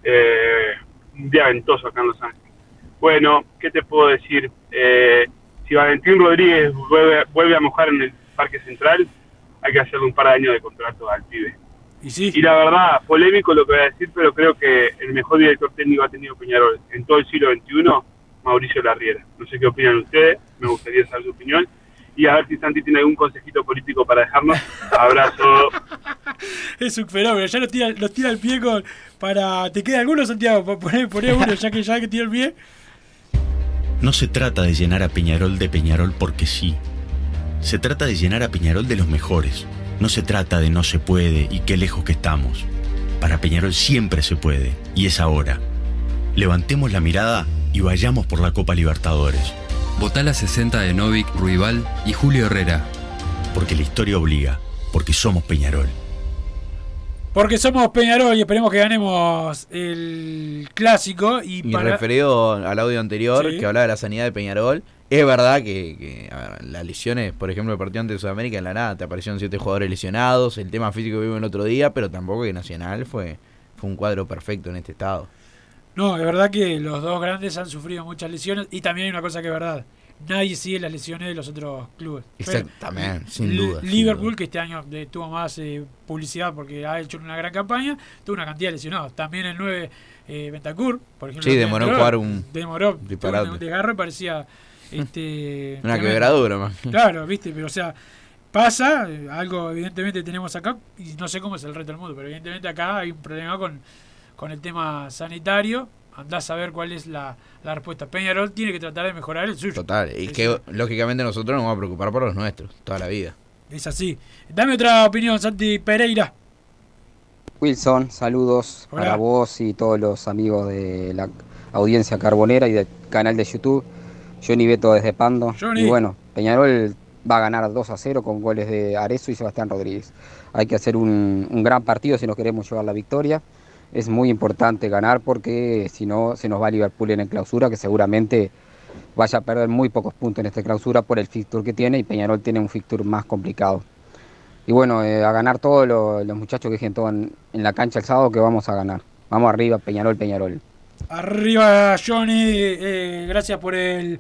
Eh, un día ventoso acá en Los Ángeles. Bueno, ¿qué te puedo decir? Eh, si Valentín Rodríguez vuelve, vuelve a mojar en el Parque Central, hay que hacerle un par de años de contrato al pibe. Y, la verdad, polémico lo que voy a decir, pero creo que el mejor director técnico ha tenido Peñarol en todo el siglo XXI, Mauricio Larriera. No sé qué opinan ustedes, me gustaría saber su opinión. Y a ver si Santi tiene algún consejito político para dejarnos. Abrazo. Es un fenómeno, ya los tira, los tira el pie con, para... ¿Te queda alguno, Santiago? Poné, poné uno, ya que ya que tira el pie. No se trata de llenar a Peñarol de Peñarol porque sí. Se trata de llenar a Peñarol de los mejores. No se trata de no se puede y qué lejos que estamos. Para Peñarol siempre se puede, y es ahora. Levantemos la mirada y vayamos por la Copa Libertadores. Votá la 60 de Novik, Ruibal y Julio Herrera. Porque la historia obliga, porque somos Peñarol. Porque somos Peñarol y esperemos que ganemos el clásico. Y, Y para... referido al audio anterior Sí. que hablaba de la sanidad de Peñarol, es verdad que, que, a ver, las lesiones, por ejemplo, el partido ante Sudamérica en la nada, te aparecieron siete jugadores lesionados, el tema físico que vimos el otro día, pero tampoco que Nacional fue, fue un cuadro perfecto en este estado. No, es verdad que los dos grandes han sufrido muchas lesiones y también hay una cosa que es verdad. Nadie sigue las lesiones de los otros clubes. Exactamente, sin L- duda, sin Liverpool, que este año tuvo más eh, publicidad porque ha hecho una gran campaña, tuvo una cantidad de lesionados. También el 9 eh, Bentancur, por ejemplo. Sí, demoró jugar un Demoró, disparate. un desgarro parecía. Este, Una quebradura, más. Claro, viste, pero o sea, pasa, eh, algo evidentemente tenemos acá, y no sé cómo es el resto del mundo, pero evidentemente acá hay un problema con, con el tema sanitario. Andás a ver cuál es la, la respuesta. Peñarol tiene que tratar de mejorar el suyo. Total, y Es- que lógicamente nosotros nos vamos a preocupar por los nuestros, toda la vida. Es así. Dame otra opinión, Santi Pereira. Wilson, saludos Hola. para vos y todos los amigos de la audiencia carbonera y del canal de YouTube. Johnny Beto desde Pando. Johnny. Y bueno, Peñarol va a ganar 2 a 0 con goles de Arezo y Sebastián Rodríguez. Hay que hacer un, un gran partido si nos queremos llevar la victoria. Es muy importante ganar porque si no se nos va a Liverpool en el clausura que seguramente vaya a perder muy pocos puntos en esta clausura por el fixture que tiene y Peñarol tiene un fixture más complicado. Y bueno, eh, a ganar todos lo- los muchachos que dejen todo en, la cancha el sábado que vamos a ganar. Vamos arriba, Peñarol, Peñarol. Arriba, Johnny. eh, gracias por el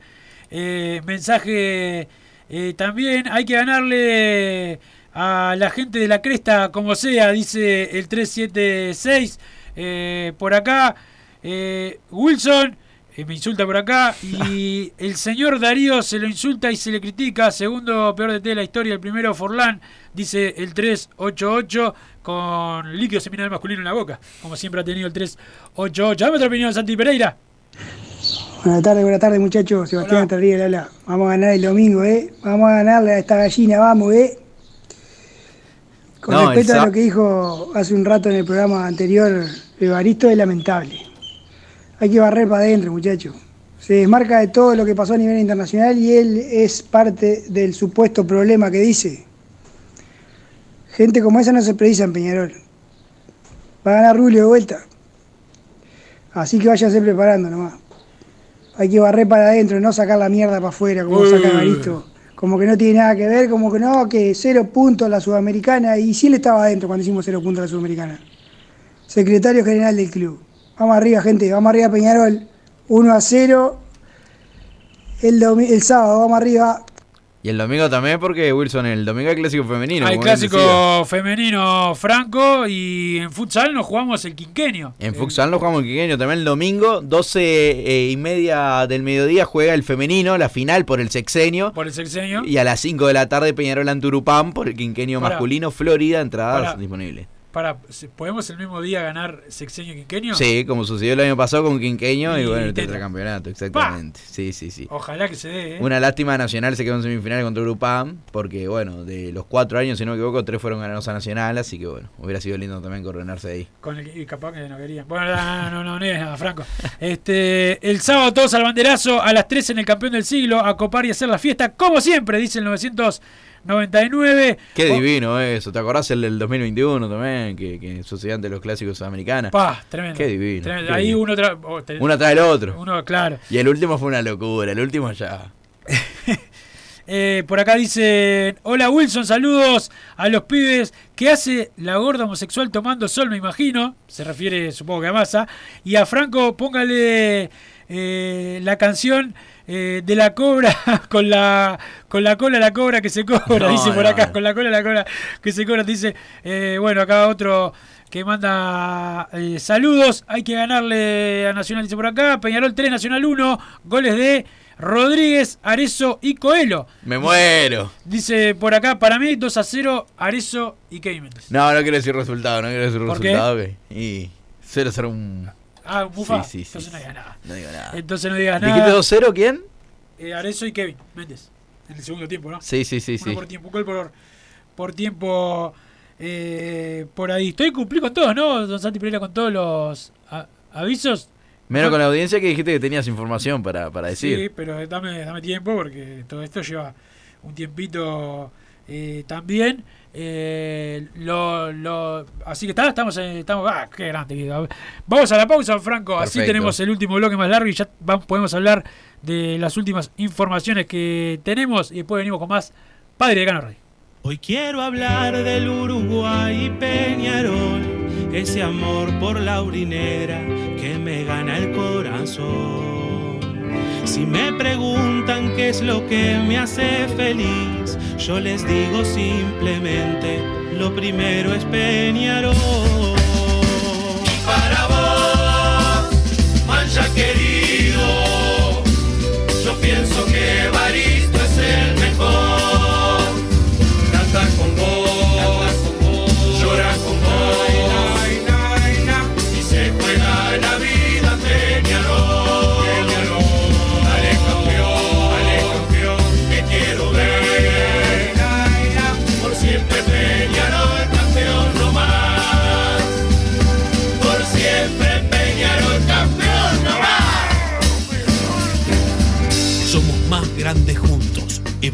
eh, mensaje. Eh, también hay que ganarle a la gente de la cresta, como sea, dice el 376. Eh, por acá, eh, Wilson. eh, me insulta por acá y el señor Darío se lo insulta y se le critica. Segundo peor de T de la historia, el primero Forlán, dice el 388 con líquido seminal masculino en la boca, como siempre ha tenido el 388. Dame otra opinión, Santi Pereira. Buenas tardes, buenas tardes muchachos. Sebastián Terrible habla. Vamos a ganar el domingo, ¿eh? Vamos a ganarle a esta gallina, vamos, ¿eh? Con No, respecto a lo que dijo hace un rato en el programa anterior, Evaristo es lamentable. Hay que barrer para adentro, muchachos. Se desmarca de todo lo que pasó a nivel internacional y él es parte del supuesto problema que dice. Gente como esa no se precisa en Peñarol. Va a ganar Rulio de vuelta. Así que váyanse preparando nomás. Hay que barrer para adentro, no sacar la mierda para afuera como Uy. saca Evaristo. Como que no tiene nada que ver, como que no, que cero puntos la Sudamericana. Y sí él estaba adentro cuando hicimos cero puntos la Sudamericana. Secretario General del club. Vamos arriba, gente, vamos arriba Peñarol. 1 a 0. El, el sábado, vamos arriba. Y el domingo también, porque Wilson, el domingo hay clásico femenino. Hay clásico femenino franco y en futsal nos jugamos el quinquenio. En futsal nos jugamos en Quiqueño también el domingo, 12 eh, y media del mediodía juega el femenino, la final por el sexenio. Por el sexenio. Y a las 5 de la tarde Peñarol Anturupán por el quinquenio Pará. masculino, Florida, entradas Pará. disponibles. Para, ¿Podemos el mismo día ganar sexenio y quinquenio? Sí, como sucedió el año pasado con Quinqueño y, Y bueno, el Tetra. tetracampeonato, exactamente. Sí, sí, sí. Ojalá que se dé, ¿eh? Una lástima, Nacional se quedó en semifinales contra Urupam, porque bueno, de los cuatro años, si no me equivoco, tres fueron ganados a Nacional, así que bueno, hubiera sido lindo también coronarse ahí. Con el, y capaz que no querían. Bueno, no, no, no, no es nada, Franco. Este, el sábado todos al banderazo a las 3 en el campeón del siglo, a copar y hacer la fiesta, como siempre, dice el 999. Qué Oh, divino eso, ¿te acordás el del 2021 también? Que, que sucedían de los clásicos sudamericanos. Pa, tremendo. Qué divino. Tremendo. qué Ahí divino. uno, tra- oh, Uno atrás del otro. Uno, claro. Y el último fue una locura, el último ya. Eh, por acá dice, hola Wilson, saludos a los pibes. ¿Qué hace la gorda homosexual tomando sol, me imagino? Se refiere supongo que a Massa. Y a Franco, póngale eh, la canción eh, de la cobra con la con la cola la cobra que se cobra, No, dice por no, acá, no. con la cola la cobra que se cobra. Dice, eh, bueno, acá otro que manda eh, saludos. Hay que ganarle a Nacional, dice por acá. Peñarol 3, Nacional 1. Goles de Rodríguez, Arezo y Coelho. Me muero. Dice por acá, para mí 2 a 0, Arezo y Méndez. No, no quiero decir resultado, no quiero decir ¿Por qué? resultado. Y 0-0 un... Ah, Bufa. Sí, sí, sí, Entonces no digas nada. No digo nada. Entonces no digas ¿Dijiste nada. 2-0 quién? Eh, Arezzo y Kevin Méndez. En el segundo tiempo, ¿no? Sí, sí, sí, Uno sí. por tiempo, por, por tiempo eh, por ahí. Estoy cumplí con todos, ¿no? Don Santi Pereira con todos los avisos. Menos con la audiencia que dijiste que tenías información para, para decir. Sí, pero dame, dame tiempo porque todo esto lleva un tiempito eh, también. Eh, lo, lo, así que está, estamos, en- estamos, ah, qué grande. Vamos a la pausa, Franco. Así tenemos el último bloque más largo y ya podemos hablar de las últimas informaciones que tenemos y después venimos con más Padre de Cano Radio. Hoy quiero hablar del Uruguay y Peñarol, ese amor por la urinera que me gana el corazón. Si me preguntan qué es lo que me hace feliz, yo les digo simplemente, lo primero es Peñarol.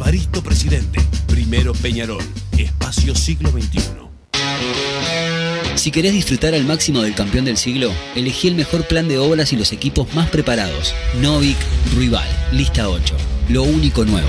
Evaristo Presidente. Primero Peñarol. Espacio siglo XXI. Si querés disfrutar al máximo del campeón del siglo, elegí el mejor plan de obras y los equipos más preparados. Novik Rival, lista 8. Lo único nuevo.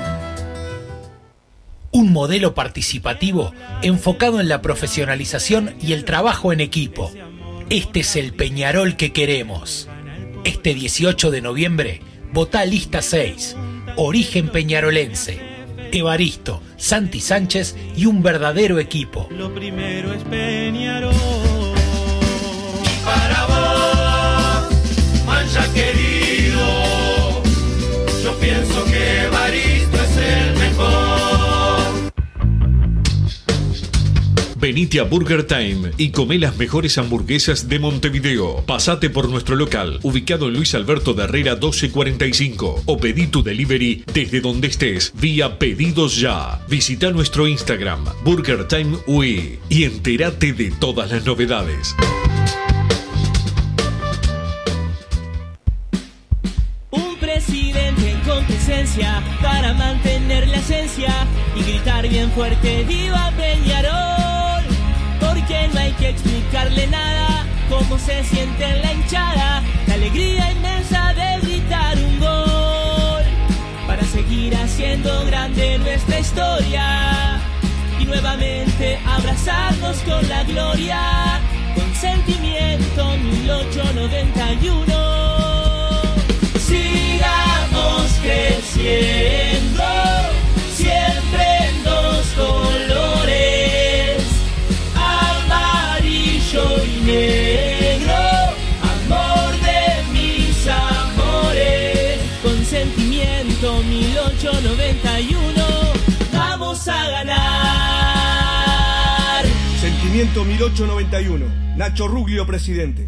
Un modelo participativo enfocado en la profesionalización y el trabajo en equipo. Este es el Peñarol que queremos. Este 18 de noviembre, votá lista 6. Origen peñarolense. Evaristo, Santi Sánchez y un verdadero equipo. Lo primero es Peñarol. Para vos, mancha Venite a Burger Time y come las mejores hamburguesas de Montevideo. Pasate por nuestro local, ubicado en Luis Alberto de Herrera 1245, o pedí tu delivery desde donde estés vía Pedidos Ya. Visita nuestro Instagram, Burger Time UI, y entérate de todas las novedades. Para mantener la esencia y gritar bien fuerte ¡Viva Peñarol! Explicarle nada cómo se siente en la hinchada, la alegría inmensa de gritar un gol para seguir haciendo grande nuestra historia y nuevamente abrazarnos con la gloria con sentimiento 1891 sigamos creciendo 1891 vamos a ganar Sentimiento 1891. Nacho Ruglio, presidente.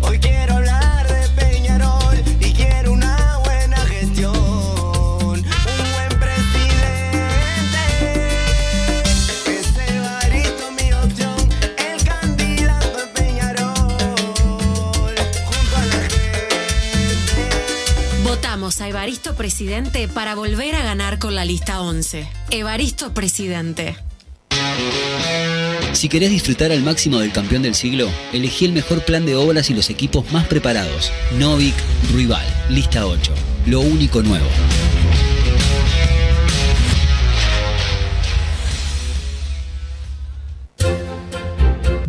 Hoy quiero hablar de Peñarol y quiero una buena gestión, un buen presidente. Es Evaristo mi opción, el candidato de Peñarol, junto a la Votamos a Evaristo Presidente para volver a ganar con la lista 11. Evaristo Presidente. Si querés disfrutar al máximo del campeón del siglo, elegí el mejor plan de obras y los equipos más preparados. Novik Rival, lista 8. Lo único nuevo.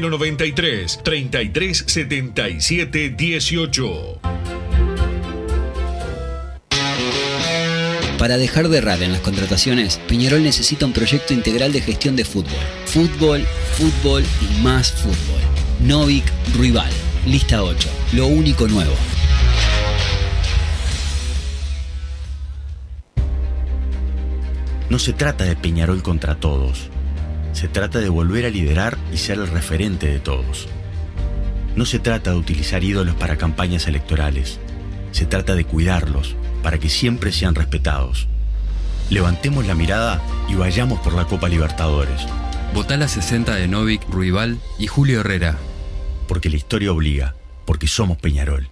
093 3377 18. Para dejar de errar en las contrataciones, Peñarol necesita un proyecto integral de gestión de fútbol. Fútbol, fútbol y más fútbol. Novik Rival, lista 8. Lo único nuevo. No se trata de Peñarol contra todos. Se trata de volver a liderar y ser el referente de todos. No se trata de utilizar ídolos para campañas electorales. Se trata de cuidarlos para que siempre sean respetados. Levantemos la mirada y vayamos por la Copa Libertadores. Votá la 60 de Novik, Ruibal y Julio Herrera. Porque la historia obliga, porque somos Peñarol.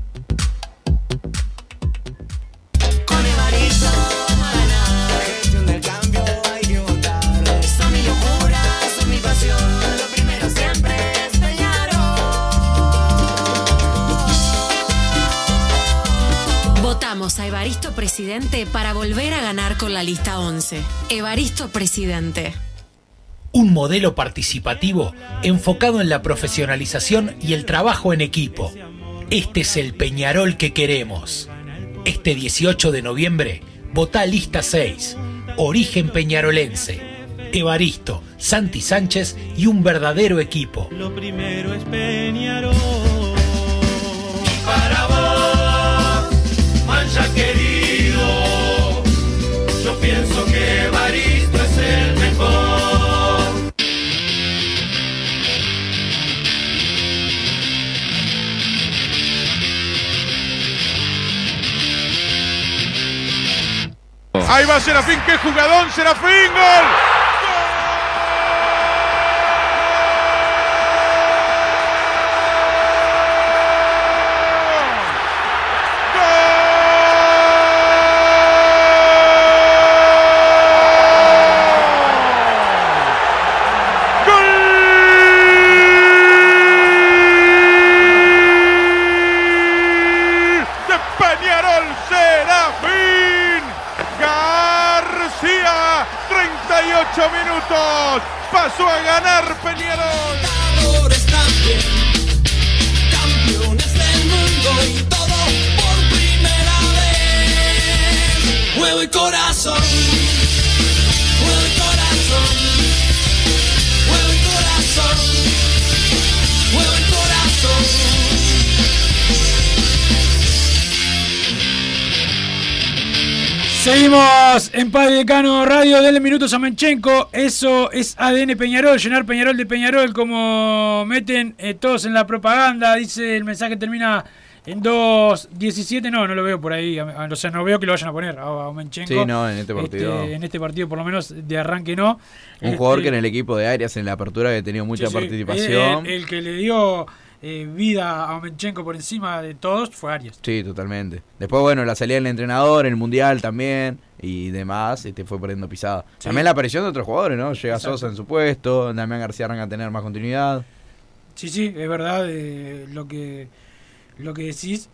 A Evaristo Presidente para volver a ganar con la lista 11. Evaristo Presidente. un modelo participativo enfocado en la profesionalización y el trabajo en equipo. Este es el Peñarol que queremos. Este 18 de noviembre, votá lista 6, Origen Peñarolense, Evaristo, Santi Sánchez y un verdadero equipo. Lo primero es Peñarol. Y para vos, Ahí va Serafín, qué jugadón, Serafín, gol. Decano Radio, denle minutos a Menchenko. Eso es ADN Peñarol, llenar Peñarol de Peñarol, como meten eh, todos en la propaganda. Dice el mensaje termina en 2.17. No, no lo veo por ahí. O sea, no veo que lo vayan a poner a, a. Sí, no, en este partido. en este partido, por lo menos de arranque, no. Un jugador Este, que en el equipo de Arias en la apertura había tenido mucha sí, sí, participación. El, el que le dio eh, vida a Menchenko por encima de todos fue Arias. Sí, totalmente. Después, bueno, la salida del entrenador, el mundial también y demás, este fue perdiendo pisada. Sí. También la aparición de otros jugadores, ¿no? Llega Exacto. Sosa en su puesto, Damián García arranca a tener más continuidad. Sí, sí, es verdad eh, lo que lo que decís.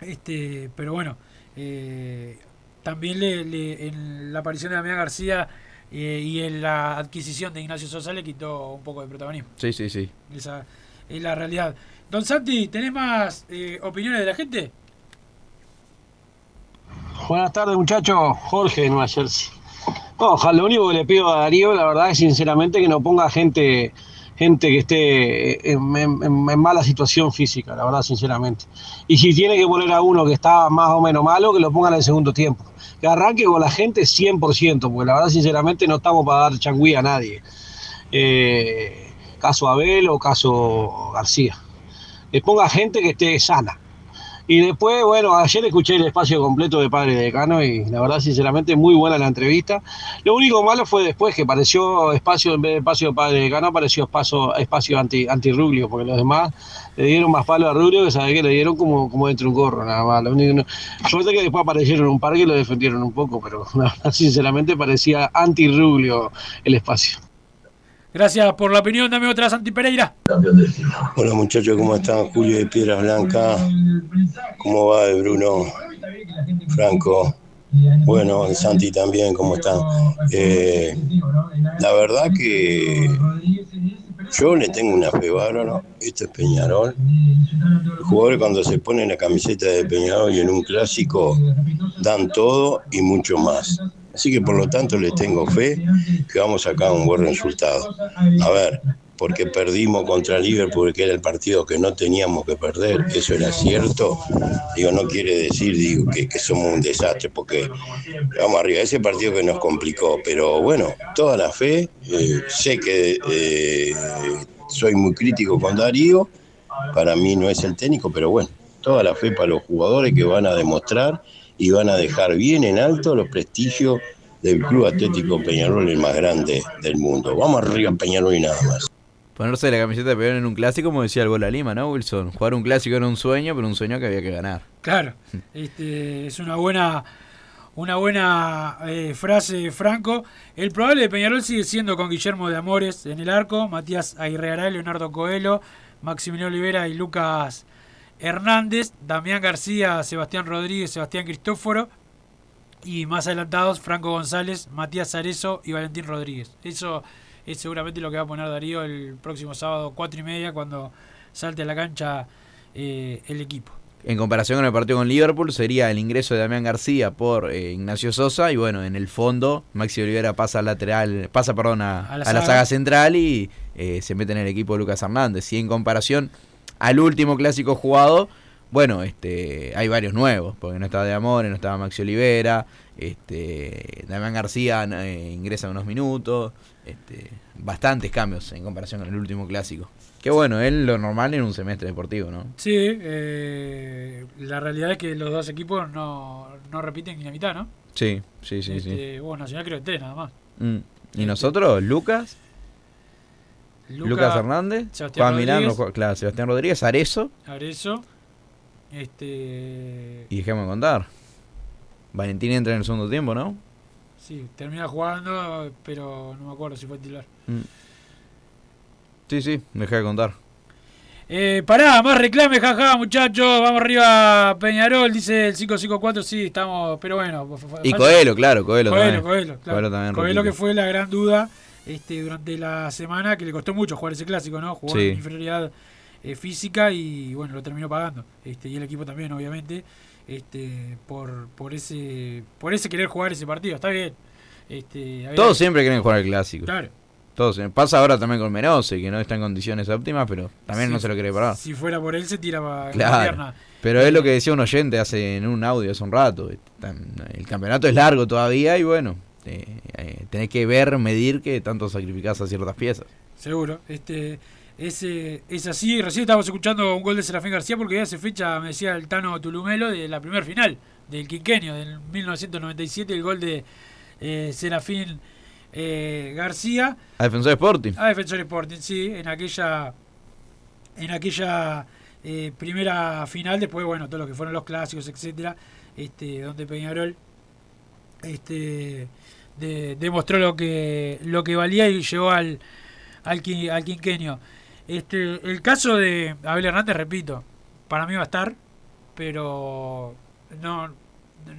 Este, pero bueno, eh, también le, le- en la aparición de Damián García eh, y en la adquisición de Ignacio Sosa le quitó un poco de protagonismo. Sí, sí, sí. Esa es la realidad. Don Santi, ¿tenés más eh, opiniones de la gente? Buenas tardes, muchachos. Jorge de Nueva Jersey. No, lo único que le pido a Darío, la verdad es sinceramente que no ponga gente, gente que esté en, en- mala situación física, la verdad, sinceramente. Y si tiene que poner a uno que está más o menos malo, que lo ponga en el segundo tiempo. Que arranque con la gente 100%, porque la verdad, sinceramente, no estamos para dar changüí a nadie. Eh, caso Abel o caso García. Que ponga gente que esté sana. Y después, bueno, ayer escuché el espacio completo de Padre Decano y la verdad, sinceramente, muy buena la entrevista. Lo único malo fue después que apareció espacio, en vez de espacio de Padre Decano, apareció espacio, espacio anti, anti Ruglio, porque los demás le dieron más palo a Ruglio que sabe que le dieron como, como dentro de un gorro, nada más. Lo único, no- suerte que después aparecieron un par que lo defendieron un poco, pero la verdad, sinceramente parecía anti Ruglio el espacio. Gracias por la opinión, dame otra Santi Pereira. Hola muchachos, ¿cómo están? Julio de Piedras Blancas. ¿Cómo va de Bruno? Franco. Bueno, Santi también, ¿cómo están? Eh, la verdad que yo le tengo una fe bárbara. Esto es Peñarol. Los jugadores cuando se ponen la camiseta de Peñarol y en un clásico dan todo y mucho más. Así que por lo tanto les tengo fe que vamos a sacar un buen resultado. A ver, porque perdimos contra Liverpool, que era el partido que no teníamos que perder, eso era cierto. Digo, no quiere decir digo, que, somos un desastre, porque vamos arriba, ese partido que nos complicó, pero bueno, toda la fe, eh, sé que eh, soy muy crítico con Darío, para mí no es el técnico, pero bueno, toda la fe para los jugadores que van a demostrar y van a dejar bien en alto los prestigios del Club Atlético Peñarol, el más grande del mundo. Vamos arriba Peñarol y nada más. Ponerse la camiseta de Peñarol en un clásico, como decía el gol a Lima, ¿no, Wilson? Jugar un clásico era un sueño, pero un sueño que había que ganar. Claro, este, es una buena, una buena eh, frase, Franco. El probable de Peñarol sigue siendo con Guillermo de Amores en el arco, Matías Aguirregaray, Leonardo Coelho, Maximiliano Olivera y Lucas Hernández, Damián García, Sebastián Rodríguez, Sebastián Cristóforo y más adelantados Franco González, Matías Arezo y Valentín Rodríguez. Eso es seguramente lo que va a poner Darío el próximo sábado, cuatro y media, cuando salte a la cancha eh, el equipo. En comparación con el partido con Liverpool, sería el ingreso de Damián García por eh, Ignacio Sosa. Y bueno, en el fondo, Maxi Olivera pasa al lateral, pasa, perdón, a, A la a la saga. saga central y eh, se mete en el equipo de Lucas Hernández. Y en comparación al último clásico jugado, bueno, este, hay varios nuevos, porque no estaba de Amores, no estaba Maxi Olivera, este, Damián García eh, ingresa unos minutos, este, bastantes cambios en comparación con el último clásico. Que bueno, es lo normal en un semestre deportivo, ¿no? Sí, eh, la realidad es que los dos equipos no, no repiten ni la mitad, ¿no? Sí, sí, sí, sí. Este, Bueno, Nacional creo que tres nada más. Mm. ¿Y nosotros? Lucas, Luca- Lucas Hernández, Sebastián Juan Rodríguez. no juega- claro, Sebastián Rodríguez, Arezo, Arezo. Este. y dejemos de contar. Valentín entra en el segundo tiempo, ¿no? Sí, termina jugando, pero no me acuerdo si fue titular. Mm. Sí, sí, dejé de contar. Eh, pará, más reclame, jaja, muchachos. Vamos arriba, Peñarol, dice el 554. Sí, estamos, pero bueno. Y Coelho, claro, Coelho, Coelho, también. Coelho, claro. Coelho también Coelho que fue la gran duda este, durante la semana, que le costó mucho jugar ese clásico, ¿no? Jugó Sí. en inferioridad eh, física y bueno, lo terminó pagando. Este, y el equipo también, obviamente, este, por, por ese por ese querer jugar ese partido. Está bien. Este, había- Todos siempre quieren jugar el clásico. Claro. Todos. Pasa ahora también con Menose, que no está en condiciones óptimas, pero también no se lo quiere parar. Si fuera por él, se tiraba la Claro. pierna. Pero es lo que decía un oyente hace en un audio hace un rato. El campeonato es largo todavía y bueno, eh, eh, tenés que ver, medir que tanto sacrificás a ciertas piezas. Seguro. Este, es, eh, es así. Recién estábamos escuchando un gol de Serafín García porque ya hace fecha, me decía el Tano Tulumelo, de la primer final del quinquenio del 1997, el gol de eh, Serafín eh, García A Defensor Sporting. a Defensor Sporting, sí, en aquella en aquella eh, primera final, después, bueno, todo lo que fueron los clásicos, etcétera, este, donde Peñarol este, de- demostró lo que lo que valía y llegó al, al, qui- al quinquenio. Este, el caso de Abel Hernández, repito, para mí va a estar, pero no,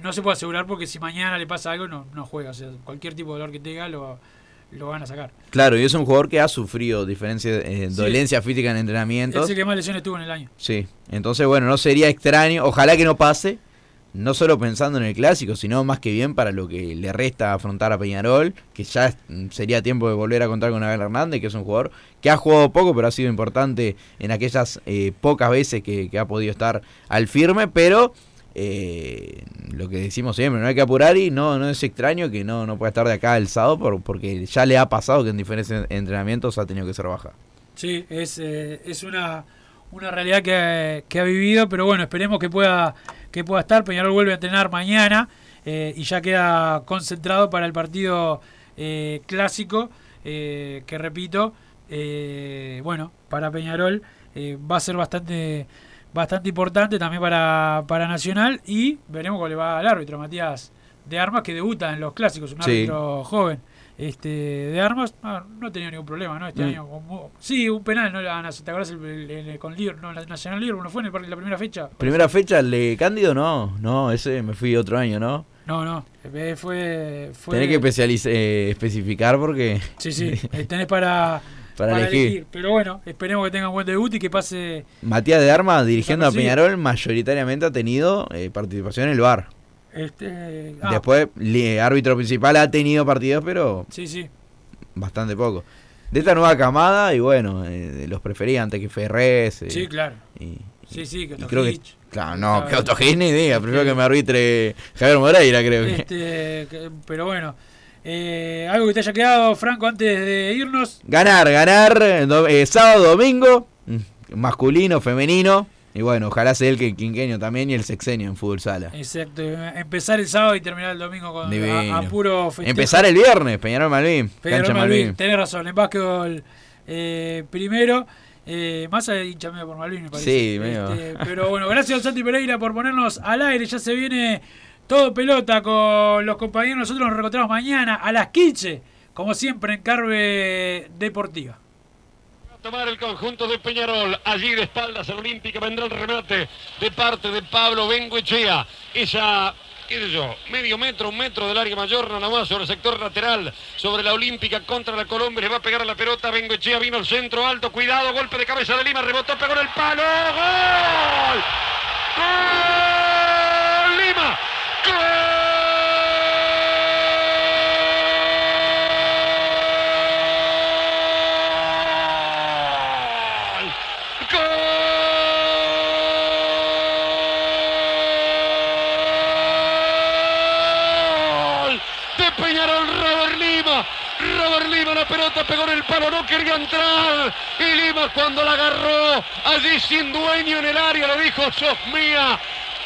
no se puede asegurar porque si mañana le pasa algo no, no juega. O sea, cualquier tipo de dolor que tenga lo, lo van a sacar. Claro, y es un jugador que ha sufrido diferencia, eh, Sí. dolencia física en entrenamientos. Es el que más lesiones tuvo en el año. Sí, entonces bueno, no sería extraño, ojalá que no pase, no solo pensando en el clásico, sino más que bien para lo que le resta afrontar a Peñarol, que ya es- sería tiempo de volver a contar con Abel Hernández, que es un jugador que ha jugado poco, pero ha sido importante en aquellas eh, pocas veces que, ha podido estar al firme, pero eh, lo que decimos siempre, no hay que apurar y no, no es extraño que no, no pueda estar de acá el sábado, por- porque ya le ha pasado que en diferentes entrenamientos ha tenido que ser baja. Sí, es, eh, es una, una realidad que, que ha vivido, pero bueno, esperemos que pueda, que pueda estar. Peñarol vuelve a entrenar mañana eh, y ya queda concentrado para el partido eh, clásico, eh, que repito, eh, bueno, para Peñarol eh, va a ser bastante bastante importante también para, para Nacional y veremos cómo le va al árbitro Matías de Armas que debuta en los clásicos, un Sí. árbitro joven este de Armas ah, no ha tenido ningún problema no este Mm. año como- sí un penal no Ah, no, te acuerdas el, el- el- con Liverpool no, la- Nacional Liverpool no fue en el par- la primera fecha Primera fecha, el de Cándido, no, no, ese me fui otro año, ¿no? no no eh, fue fue Tenés que especializ- eh, especificar porque... sí sí eh, tenés para Para elegir. pero bueno esperemos que tenga un buen debut y que pase Matías de Armas, dirigiendo a Desapercibido. Peñarol, mayoritariamente ha tenido eh, participación en el VAR. Este ah, Después, árbitro principal ha tenido partidos, pero sí sí bastante poco. De esta nueva camada, y bueno, eh, los prefería antes que Ferrez. eh, sí claro y, sí sí que creo que... Claro, no, Claro. que ni idea, prefiero que me arbitre Javier Moreira, creo. Este, que- pero bueno, eh, algo que te haya quedado, Franco, antes de irnos. Ganar, ganar, do- eh, sábado, domingo, mm, masculino, femenino, y bueno, ojalá sea el que el quinquenio también y el sexenio en fútbol sala. Exacto, empezar el sábado y terminar el domingo con a, a puro festejo. Empezar el viernes, Peñarol Malvin, Peñarol cancha Malvin, Malvin. tenés razón, en básquetbol eh, primero. Eh, más hincha medio por Malvin, me parece. Sí, medio. Este, pero bueno, gracias Santi Pereira por ponernos al aire. Ya se viene todo pelota con los compañeros. Nosotros nos reencontramos mañana a las 15, como siempre en Carve Deportiva. Tomar el conjunto de Peñarol. Allí de espaldas al Olímpica vendrá el remate de parte de Pablo Bengoechea. Esa qué sé yo, medio metro, un metro del área mayor, nada más, sobre el sector lateral, sobre la Olímpica contra la Colombia, le va a pegar a la pelota, Bengoechea vino al centro alto, cuidado, golpe de cabeza de Lima, rebotó, pegó en el palo, ¡gol! ¡Gol! Lima, ¡Gol! De Peñarol, Robert Lima. Robert Lima, la pelota pegó en el palo, no quería entrar. Y Lima cuando la agarró, allí sin dueño en el área, le dijo, sos mía,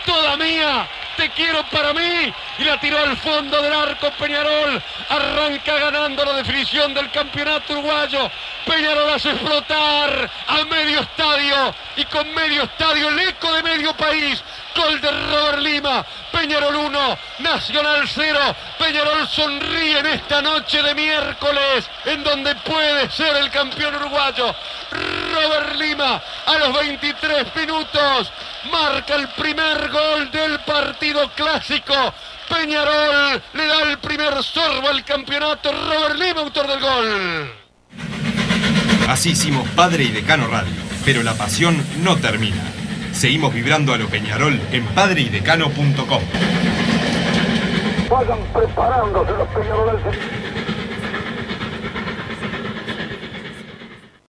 toda mía. Te quiero para mí. Y la tiró al fondo del arco Peñarol. Arranca ganando la definición del campeonato uruguayo. Peñarol hace explotar a medio estadio. Y con medio estadio, el eco de medio país. Gol de Robert Lima. Peñarol 1, Nacional 0. Peñarol sonríe en esta noche de miércoles, en donde puede ser el campeón uruguayo. Robert Lima a los 23 minutos marca el primer gol del partido clásico. Peñarol le da el primer sorbo al campeonato. Robert Lima, autor del gol. Así hicimos Padre y Decano Radio, pero la pasión no termina. Seguimos vibrando a lo Peñarol en padreidecano.com. Vayan preparándose los peñaroles.